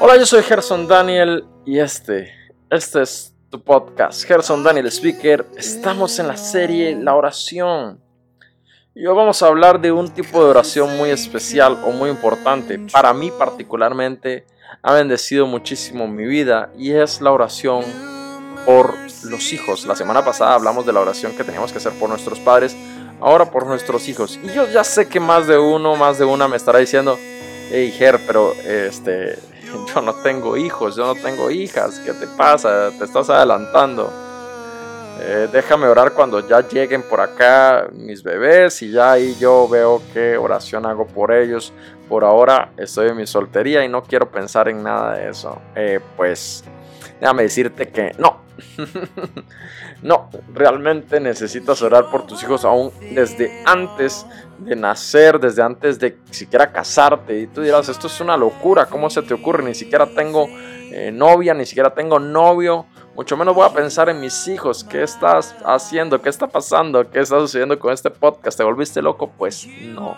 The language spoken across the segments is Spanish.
Hola, yo soy Gerson Daniel y este, este es tu podcast, Gerson Daniel Speaker. Estamos en la serie La oración. Y hoy vamos a hablar de un tipo de oración muy especial o muy importante. Para mí particularmente ha bendecido muchísimo mi vida y es la oración por los hijos. La semana pasada hablamos de la oración que teníamos que hacer por nuestros padres, ahora por nuestros hijos. Y yo ya sé que más de uno, más de una me estará diciendo, hey Ger, pero este, yo no tengo hijos, yo no tengo hijas, ¿qué te pasa? Te estás adelantando. Eh, déjame orar cuando ya lleguen por acá mis bebés y ya ahí yo veo qué oración hago por ellos. Por ahora estoy en mi soltería y no quiero pensar en nada de eso. Eh, pues déjame decirte que no. no, realmente necesitas orar por tus hijos aún desde antes de nacer, desde antes de siquiera casarte. Y tú dirás, esto es una locura, ¿cómo se te ocurre? Ni siquiera tengo eh, novia, ni siquiera tengo novio. Mucho menos voy a pensar en mis hijos. ¿Qué estás haciendo? ¿Qué está pasando? ¿Qué está sucediendo con este podcast? ¿Te volviste loco? Pues no.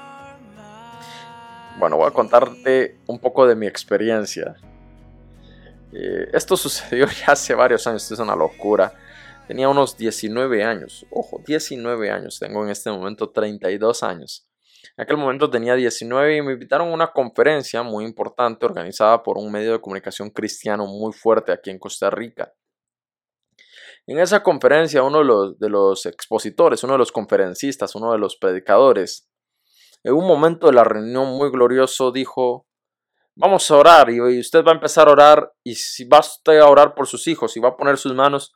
Bueno, voy a contarte un poco de mi experiencia. Eh, esto sucedió ya hace varios años, esto es una locura. Tenía unos 19 años, ojo, 19 años, tengo en este momento 32 años. En aquel momento tenía 19 y me invitaron a una conferencia muy importante organizada por un medio de comunicación cristiano muy fuerte aquí en Costa Rica. En esa conferencia uno de los, de los expositores, uno de los conferencistas, uno de los predicadores, en un momento de la reunión muy glorioso dijo, vamos a orar y usted va a empezar a orar y si va usted a orar por sus hijos y va a poner sus manos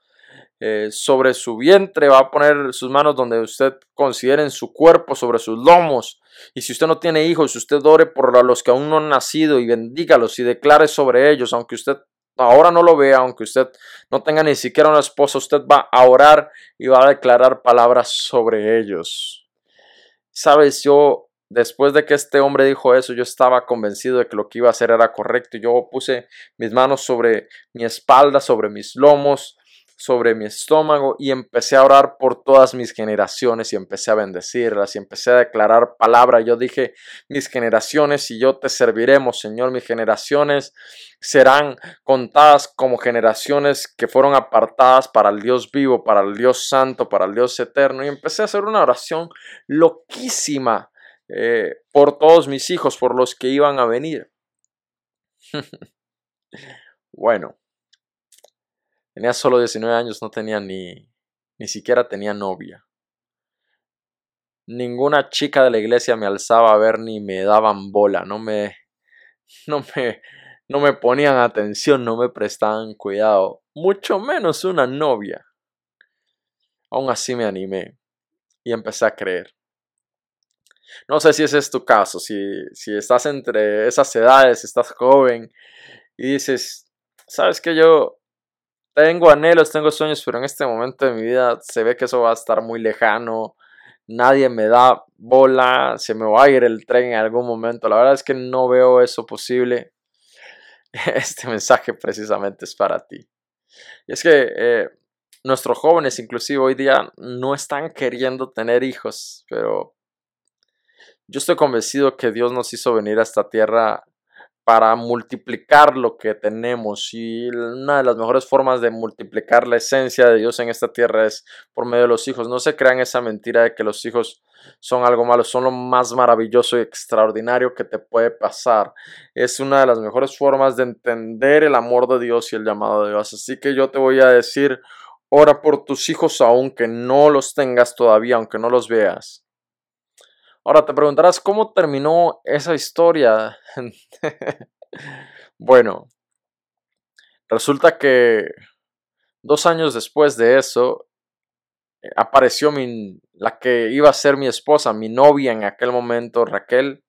eh, sobre su vientre, va a poner sus manos donde usted considere en su cuerpo, sobre sus lomos. Y si usted no tiene hijos, usted ore por los que aún no han nacido y bendígalos y declare sobre ellos, aunque usted ahora no lo vea, aunque usted no tenga ni siquiera una esposa, usted va a orar y va a declarar palabras sobre ellos. Sabes, yo Después de que este hombre dijo eso, yo estaba convencido de que lo que iba a hacer era correcto. Yo puse mis manos sobre mi espalda, sobre mis lomos, sobre mi estómago y empecé a orar por todas mis generaciones y empecé a bendecirlas y empecé a declarar palabra. Yo dije, mis generaciones y yo te serviremos, Señor, mis generaciones serán contadas como generaciones que fueron apartadas para el Dios vivo, para el Dios santo, para el Dios eterno. Y empecé a hacer una oración loquísima eh, por todos mis hijos, por los que iban a venir. bueno, tenía solo 19 años, no tenía ni, ni siquiera tenía novia. Ninguna chica de la iglesia me alzaba a ver ni me daban bola, no me, no me, no me ponían atención, no me prestaban cuidado, mucho menos una novia. Aún así me animé y empecé a creer. No sé si ese es tu caso, si, si estás entre esas edades, estás joven y dices, sabes que yo tengo anhelos, tengo sueños, pero en este momento de mi vida se ve que eso va a estar muy lejano, nadie me da bola, se me va a ir el tren en algún momento, la verdad es que no veo eso posible. Este mensaje precisamente es para ti. Y es que eh, nuestros jóvenes inclusive hoy día no están queriendo tener hijos, pero yo estoy convencido que Dios nos hizo venir a esta tierra para multiplicar lo que tenemos y una de las mejores formas de multiplicar la esencia de Dios en esta tierra es por medio de los hijos. No se crean esa mentira de que los hijos son algo malo, son lo más maravilloso y extraordinario que te puede pasar. Es una de las mejores formas de entender el amor de Dios y el llamado de Dios. Así que yo te voy a decir, ora por tus hijos aunque no los tengas todavía, aunque no los veas. Ahora te preguntarás cómo terminó esa historia. bueno, resulta que dos años después de eso eh, apareció la que iba a ser mi esposa, mi novia en aquel momento, Raquel,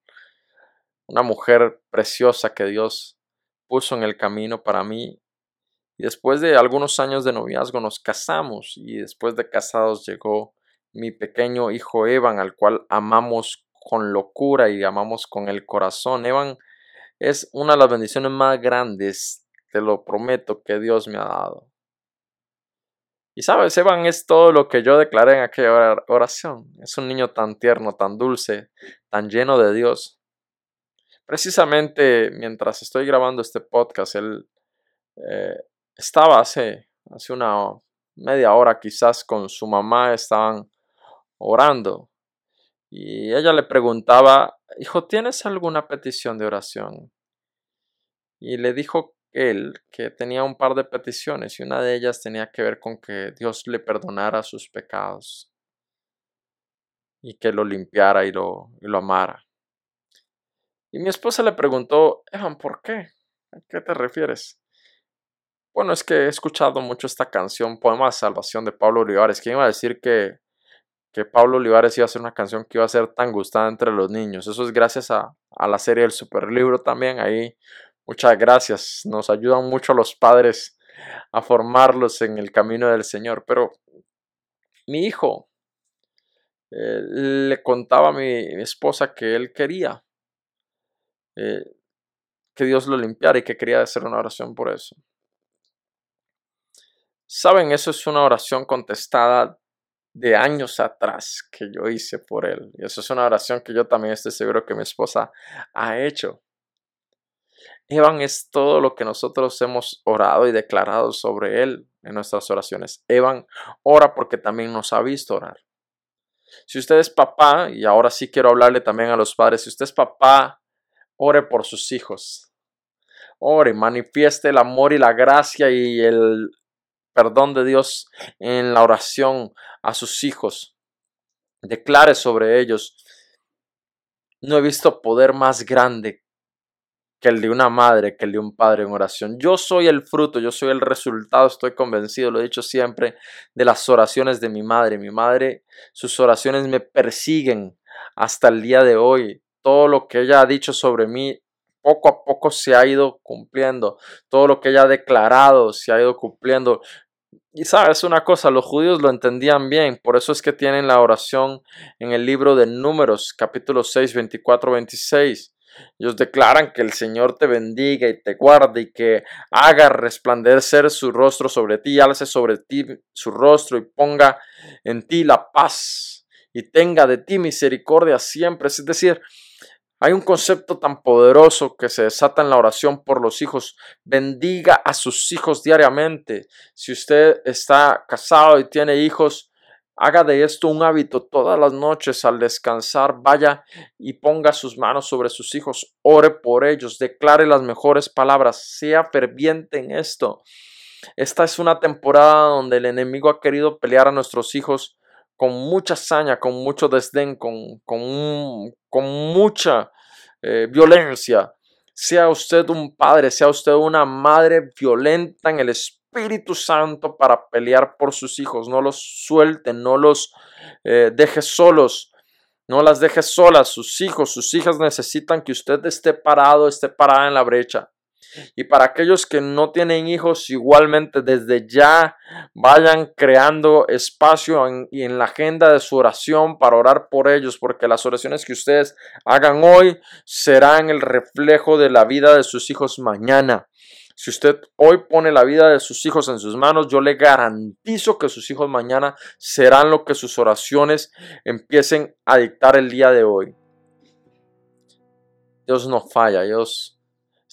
una mujer preciosa que Dios puso en el camino para mí. Y después de algunos años de noviazgo nos casamos y después de casados llegó mi pequeño hijo Evan, al cual amamos con locura y amamos con el corazón. Evan es una de las bendiciones más grandes, te lo prometo, que Dios me ha dado. Y sabes, Evan es todo lo que yo declaré en aquella oración. Es un niño tan tierno, tan dulce, tan lleno de Dios. Precisamente mientras estoy grabando este podcast, él eh, estaba hace, hace una media hora quizás con su mamá, estaban orando. Y ella le preguntaba, hijo, ¿tienes alguna petición de oración? Y le dijo él que tenía un par de peticiones y una de ellas tenía que ver con que Dios le perdonara sus pecados y que lo limpiara y lo, lo amara. Y mi esposa le preguntó, Evan, ¿por qué? ¿A qué te refieres? Bueno, es que he escuchado mucho esta canción, Poema de Salvación de Pablo Olivares. ¿Quién iba a decir que, que Pablo Olivares iba a hacer una canción que iba a ser tan gustada entre los niños? Eso es gracias a, a la serie del Superlibro también. Ahí Muchas gracias. Nos ayudan mucho los padres a formarlos en el camino del Señor. Pero mi hijo eh, le contaba a mi esposa que él quería eh, que Dios lo limpiara y que quería hacer una oración por eso. Saben, eso es una oración contestada de años atrás que yo hice por él. Y eso es una oración que yo también estoy seguro que mi esposa ha hecho. Evan es todo lo que nosotros hemos orado y declarado sobre él en nuestras oraciones. Evan ora porque también nos ha visto orar. Si usted es papá, y ahora sí quiero hablarle también a los padres, si usted es papá, ore por sus hijos. Ore, manifieste el amor y la gracia y el perdón de Dios en la oración a sus hijos. Declare sobre ellos. No he visto poder más grande que el de una madre, que el de un padre en oración. Yo soy el fruto, yo soy el resultado, estoy convencido, lo he dicho siempre, de las oraciones de mi madre. Mi madre, sus oraciones me persiguen hasta el día de hoy. Todo lo que ella ha dicho sobre mí, poco a poco se ha ido cumpliendo. Todo lo que ella ha declarado se ha ido cumpliendo. Y sabes una cosa, los judíos lo entendían bien, por eso es que tienen la oración en el libro de Números, capítulo 6, 24, 26. Ellos declaran que el Señor te bendiga y te guarde y que haga resplandecer su rostro sobre ti, alce sobre ti su rostro y ponga en ti la paz y tenga de ti misericordia siempre. Es decir, hay un concepto tan poderoso que se desata en la oración por los hijos. Bendiga a sus hijos diariamente. Si usted está casado y tiene hijos, Haga de esto un hábito todas las noches al descansar, vaya y ponga sus manos sobre sus hijos, ore por ellos, declare las mejores palabras, sea ferviente en esto. Esta es una temporada donde el enemigo ha querido pelear a nuestros hijos con mucha saña, con mucho desdén, con, con, con mucha eh, violencia. Sea usted un padre, sea usted una madre violenta en el espíritu Espíritu Santo para pelear por sus hijos. No los suelte, no los eh, deje solos. No las deje solas, sus hijos, sus hijas necesitan que usted esté parado, esté parada en la brecha. Y para aquellos que no tienen hijos, igualmente desde ya vayan creando espacio en, y en la agenda de su oración para orar por ellos, porque las oraciones que ustedes hagan hoy serán el reflejo de la vida de sus hijos mañana. Si usted hoy pone la vida de sus hijos en sus manos, yo le garantizo que sus hijos mañana serán lo que sus oraciones empiecen a dictar el día de hoy. Dios no falla, Dios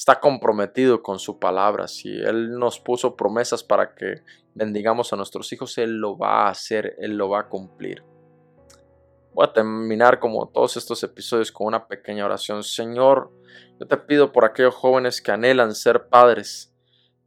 está comprometido con su palabra. Si Él nos puso promesas para que bendigamos a nuestros hijos, Él lo va a hacer, Él lo va a cumplir. Voy a terminar como todos estos episodios con una pequeña oración. Señor, yo te pido por aquellos jóvenes que anhelan ser padres,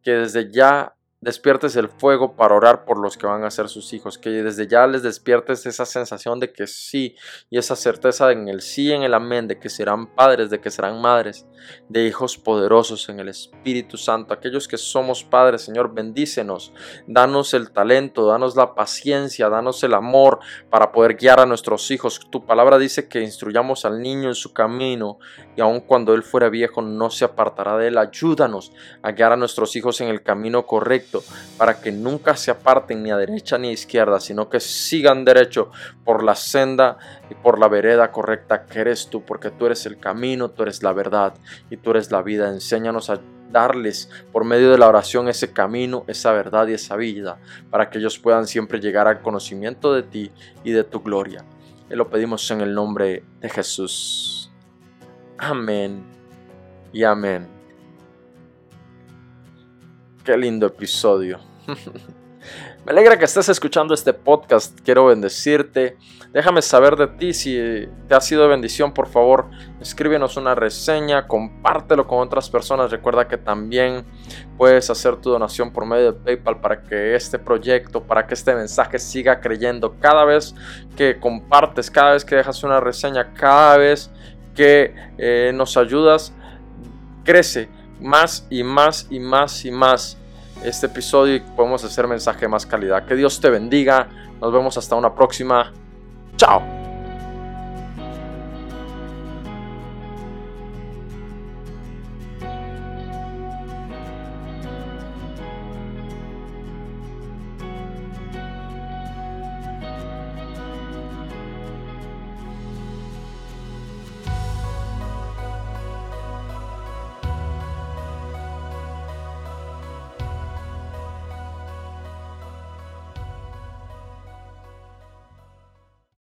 que desde ya despiertes el fuego para orar por los que van a ser sus hijos, que desde ya les despiertes esa sensación de que sí y esa certeza en el sí, en el amén, de que serán padres, de que serán madres, de hijos poderosos en el Espíritu Santo. Aquellos que somos padres, Señor, bendícenos, danos el talento, danos la paciencia, danos el amor para poder guiar a nuestros hijos. Tu palabra dice que instruyamos al niño en su camino y aun cuando él fuera viejo no se apartará de él. Ayúdanos a guiar a nuestros hijos en el camino correcto para que nunca se aparten ni a derecha ni a izquierda, sino que sigan derecho por la senda y por la vereda correcta que eres tú, porque tú eres el camino, tú eres la verdad y tú eres la vida. Enséñanos a darles por medio de la oración ese camino, esa verdad y esa vida, para que ellos puedan siempre llegar al conocimiento de ti y de tu gloria. Y lo pedimos en el nombre de Jesús. Amén y amén. Qué lindo episodio. Me alegra que estés escuchando este podcast. Quiero bendecirte. Déjame saber de ti si te ha sido bendición. Por favor, escríbenos una reseña, compártelo con otras personas. Recuerda que también puedes hacer tu donación por medio de PayPal para que este proyecto, para que este mensaje siga creyendo. Cada vez que compartes, cada vez que dejas una reseña, cada vez que eh, nos ayudas, crece más y más y más y más este episodio y podemos hacer mensaje de más calidad. Que Dios te bendiga. Nos vemos hasta una próxima. Chao.